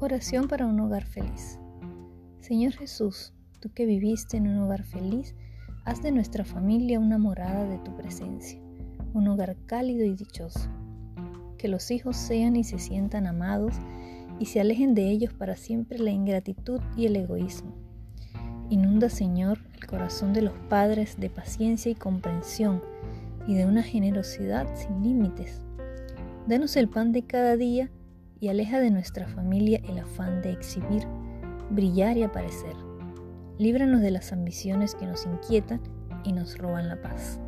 Oración para un hogar feliz. Señor Jesús, tú que viviste en un hogar feliz, haz de nuestra familia una morada de tu presencia, un hogar cálido y dichoso. Que los hijos sean y se sientan amados y se alejen de ellos para siempre la ingratitud y el egoísmo. Inunda, Señor, el corazón de los padres de paciencia y comprensión y de una generosidad sin límites. Danos el pan de cada día y aleja de nuestra familia el afán de exhibir, brillar y aparecer. Líbranos de las ambiciones que nos inquietan y nos roban la paz.